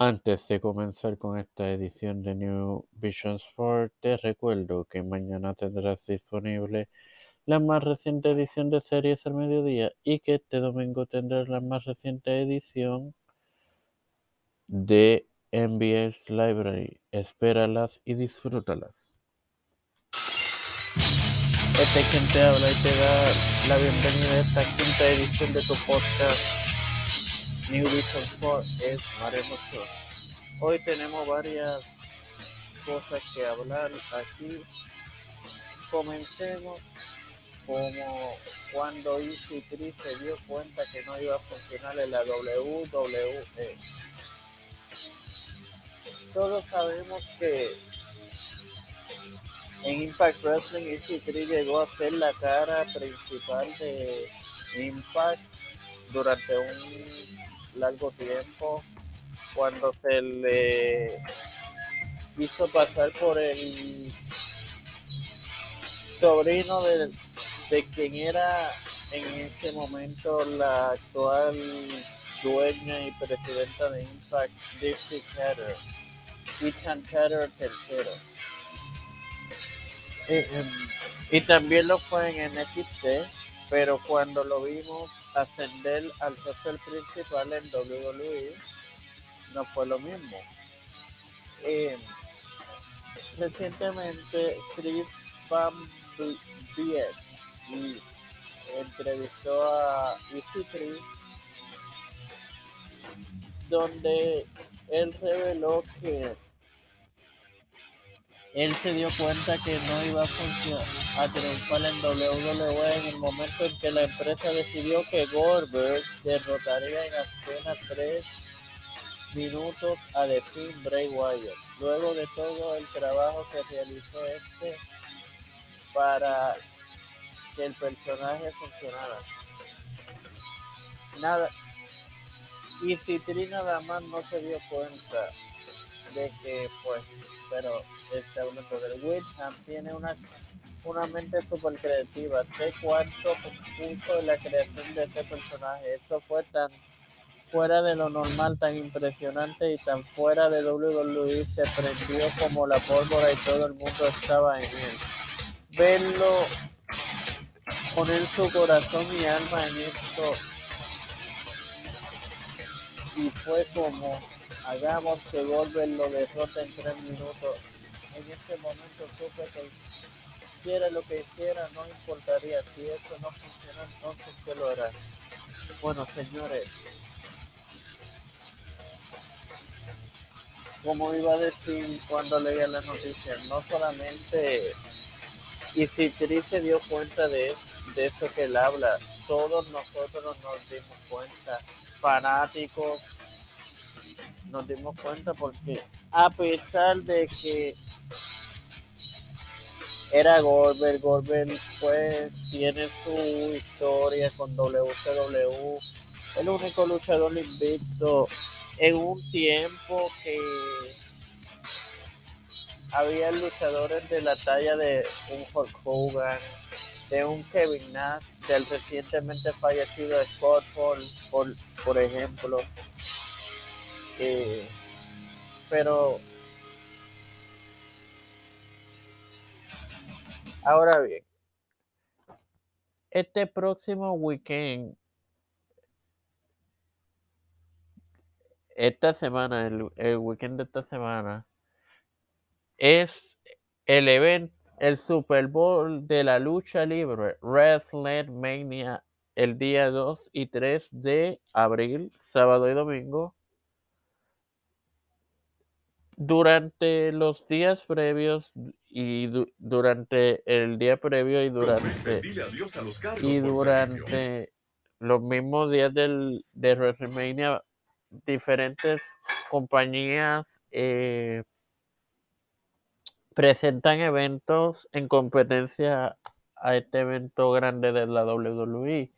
Antes de comenzar con esta edición de New Vision Sport, te recuerdo que mañana tendrás disponible la más reciente edición de series al mediodía y que este domingo tendrás la más reciente edición de NBS Library. Espéralas y disfrútalas. Este es quien te habla y te da la bienvenida a esta quinta edición de tu podcast New Vision Sport es Mario Mocho. Hoy tenemos varias cosas que hablar aquí. Comencemos como cuando EC3 se dio cuenta que no iba a funcionar en la WWE. Todos sabemos que en Impact Wrestling EC3 llegó a ser la cara principal de Impact durante un largo tiempo cuando se le hizo pasar por el sobrino de, de quien era en ese momento la actual dueña y presidenta de Impact, Dixie Carter, Ethan Carter III. y también lo fue en NXT, pero cuando lo vimos ascender al social principal en WWE no fue lo mismo. Eh, recientemente Chris Van Vliet entrevistó a EC3 donde él reveló que él se dio cuenta que no iba a, a triunfar en WWE en el momento en que la empresa decidió que Goldberg derrotaría en apenas tres minutos a The Team Bray Wyatt. Luego de todo el trabajo que realizó este para que el personaje funcionara. Nada. Y Titri nada más no se dio cuenta de que pues pero este hablando del Wickham tiene una una mente súper creativa sé cuánto puso en la creación de este personaje. Esto fue tan fuera de lo normal tan impresionante y tan fuera de WWE se prendió como la pólvora y todo el mundo estaba en él. Verlo poner su corazón y alma en esto. Y fue como hagamos que Goldberg lo derrote en tres minutos. En este momento supe que hiciera lo que hiciera, no importaría. Si esto no funciona, entonces ¿qué lo hará? Bueno, señores, como iba a decir cuando leía la noticia, no solamente y si Chris se dio cuenta de, de eso que él habla, todos nosotros nos dimos cuenta, fanáticos, nos dimos cuenta porque a pesar de que era Goldberg, Goldberg pues tiene su historia con WCW, el único luchador invicto en un tiempo que había luchadores de la talla de un Hulk Hogan, de un Kevin Nash, del recientemente fallecido Scott Hall, por, por ejemplo, pero ahora bien, este próximo weekend, esta semana, el, el weekend de esta semana, es el evento, el Super Bowl de la lucha libre, WrestleMania, el día 2 y 3 de abril, sábado y domingo. Durante los días previos y du- durante el día previo y durante a los y durante los mismos días del, de WrestleMania, diferentes compañías eh, presentan eventos en competencia a este evento grande de la WWE.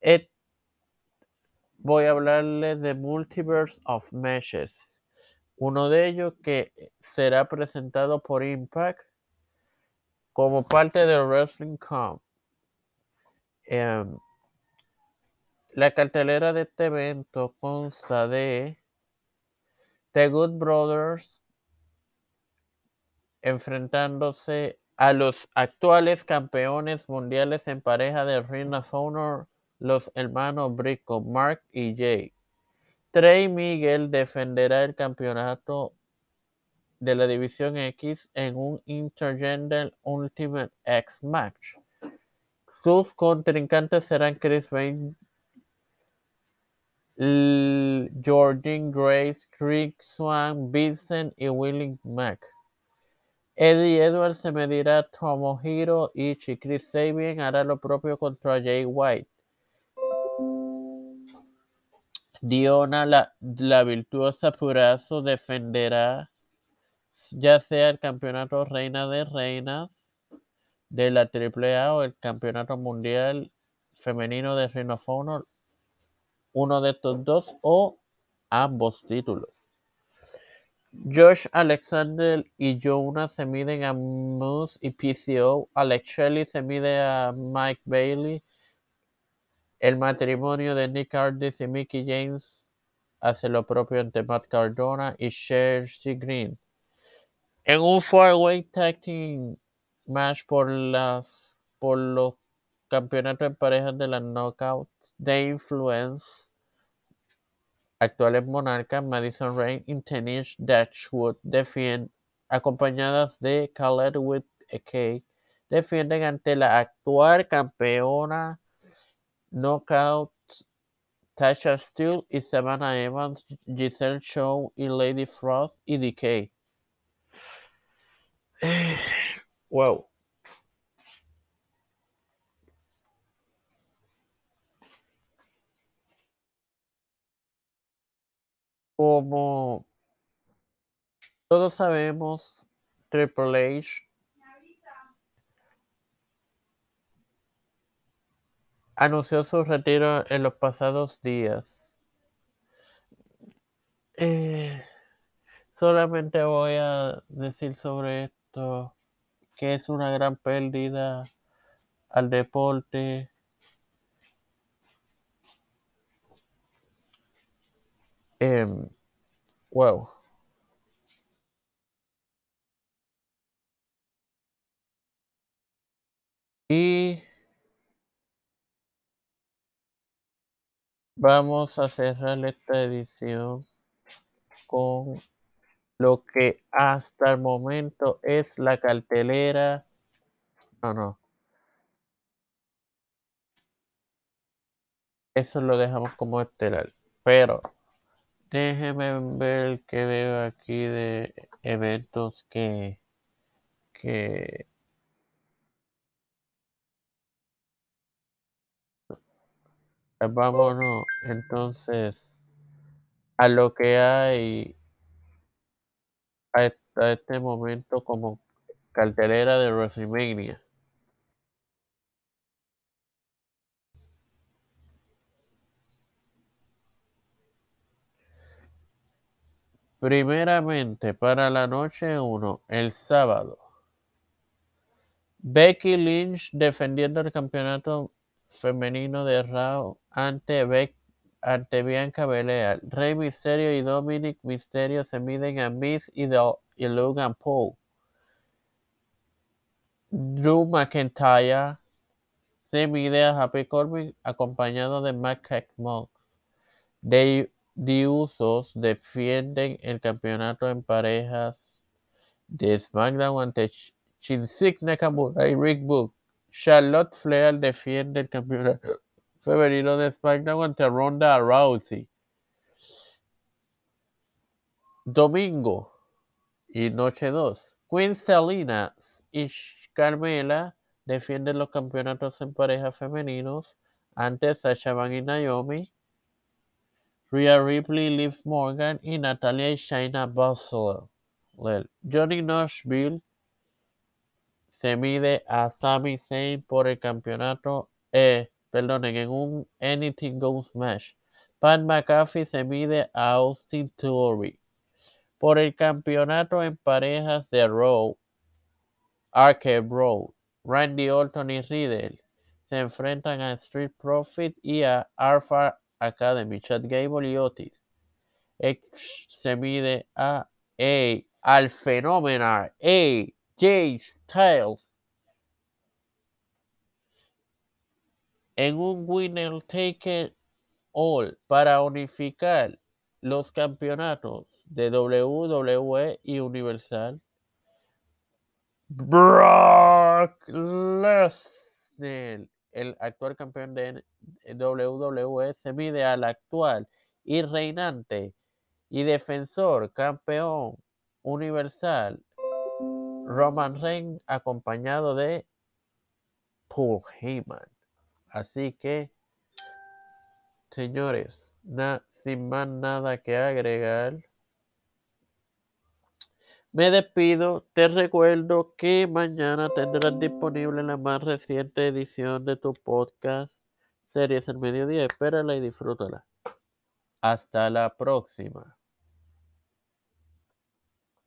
Et- voy a hablarles de Multiverse of Meshes. Uno de ellos que será presentado por Impact como parte de Wrestling Com. Em, la cartelera de este evento consta de The Good Brothers enfrentándose a los actuales campeones mundiales en pareja de Ring of Honor, los hermanos Briscoe, Mark y Jay. Trey Miguel defenderá el campeonato de la División X en un Intergender Ultimate X match. Sus contrincantes serán Chris Bane, Georgine Grace, Rick Swan, Vincent y Willie Mack. Eddie Edwards se medirá a Tomohiro Ishii. Chris Sabin hará lo propio contra Jay White. Diona, la, virtuosa Purazo, defenderá ya sea el campeonato Reina de Reinas de la AAA o el campeonato mundial femenino de Ring of Honor, uno de estos dos o ambos títulos. Josh Alexander y Jonah se miden a Moose y PCO. Alex Shelley se mide a Mike Bailey. El matrimonio de Nick Aldis y Mickey James hace lo propio ante Matt Cardona y Chelsea Green. En un four-way tag team match por las por los campeonatos en parejas de las Knockouts de Influence actuales monarcas Madison Rain y Tenish Dashwood defienden, acompañadas de Khaled with a defienden ante la actual campeona Knockouts Tasha Steele y Savannah Evans, Giselle Show y Lady Frost y Decay. wow. Como todos sabemos, Triple H anunció su retiro en los pasados días. Eh, solamente voy a decir sobre esto que es una gran pérdida al deporte. Em, wow. Y vamos a cerrar esta edición con lo que hasta el momento es la cartelera. No, no. Eso lo dejamos como estelar. Pero déjeme ver qué veo aquí de eventos que que vámonos entonces a lo que hay hasta este momento como cartelera de WrestleMania. Primeramente, para la noche 1, el sábado. Becky Lynch defendiendo el campeonato femenino de Raw ante, ante Bianca Belair. Rey Mysterio y Dominic Mysterio se miden a Miz y, y Logan Paul. Drew McIntyre se mide a Happy Corbin acompañado de Matt. De, de Usos defienden el campeonato en parejas de SmackDown ante Shinsuke Nakamura y Rick Book. Charlotte Flair defiende el campeonato femenino de SmackDown ante Ronda Rousey. Domingo y noche 2. Queen Selina y Carmela defienden los campeonatos en parejas femeninos ante Sasha Banks y Naomi. Rhea Ripley, Liv Morgan y Natalia y Shayna Baszler. Johnny Knoxville se mide a Sami Zayn por el campeonato, eh, perdonen, en un Anything Goes match. Pat McAfee se mide a Austin Theory por el campeonato en parejas de Raw. Arcade Road. Randy Orton y Riddle se enfrentan a Street Profit y a Alpha Academy, Chad Gable y Otis. se mide a, a al fenomenal AJ Styles en un winner take all para unificar los campeonatos de WWE y Universal. Brock Lesnar, el actual campeón de WWE, se mide al actual y reinante y defensor campeón universal Roman Reigns acompañado de Paul Heyman. Así que, señores, sin más nada que agregar, me despido. Te recuerdo que mañana tendrás disponible la más reciente edición de tu podcast Series el Mediodía. Espérala y disfrútala. Hasta la próxima.